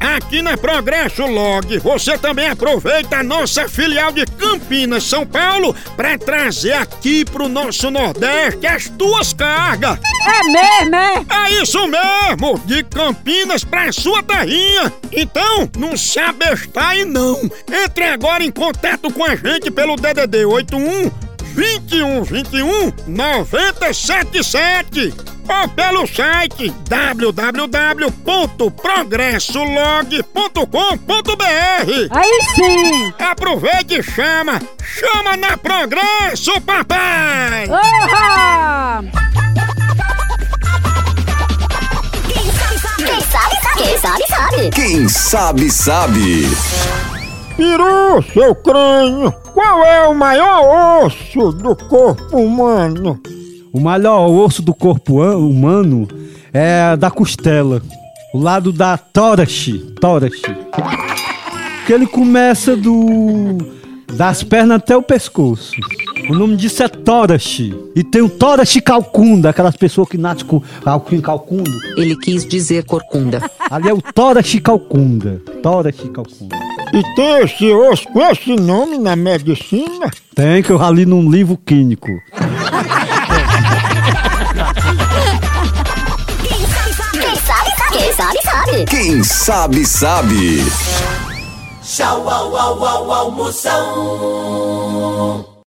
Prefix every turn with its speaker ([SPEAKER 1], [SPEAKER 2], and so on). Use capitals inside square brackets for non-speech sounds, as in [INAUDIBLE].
[SPEAKER 1] aqui na Progresso Log, você também aproveita a nossa filial de Campinas, São Paulo, para trazer aqui pro nosso Nordeste as tuas cargas.
[SPEAKER 2] É mesmo, é?
[SPEAKER 1] É isso mesmo, de Campinas pra sua terrinha. Então, não se abestar e não. Entre agora em contato com a gente pelo DDD 81 21 21 977 ou pelo site www.progressolog.com.br.
[SPEAKER 2] Aí sim!
[SPEAKER 1] Aproveite e chama! Chama na Progresso, papai!
[SPEAKER 2] Oha!
[SPEAKER 3] Quem sabe, sabe. Quem sabe, sabe.
[SPEAKER 4] Quem sabe, sabe.
[SPEAKER 1] Peru, seu crânio, qual é o maior osso do corpo humano?
[SPEAKER 5] O maior osso do corpo an- humano é da costela. O lado da tórax. Tórax. Que ele começa do. das pernas até o pescoço. O nome disso é tórax. E tem o tórax calcunda, aquelas pessoas que nascem com alquim calcundo.
[SPEAKER 6] Ele quis dizer corcunda.
[SPEAKER 5] Ali é o tórax calcunda. Tórax calcunda.
[SPEAKER 1] E tem esse osso com esse nome na medicina?
[SPEAKER 5] Tem que eu já li num livro químico. [LAUGHS]
[SPEAKER 3] Quem sabe, sabe. Quem sabe, sabe.
[SPEAKER 4] Quem sabe, sabe.
[SPEAKER 7] Tchau, au, au, au, almoção.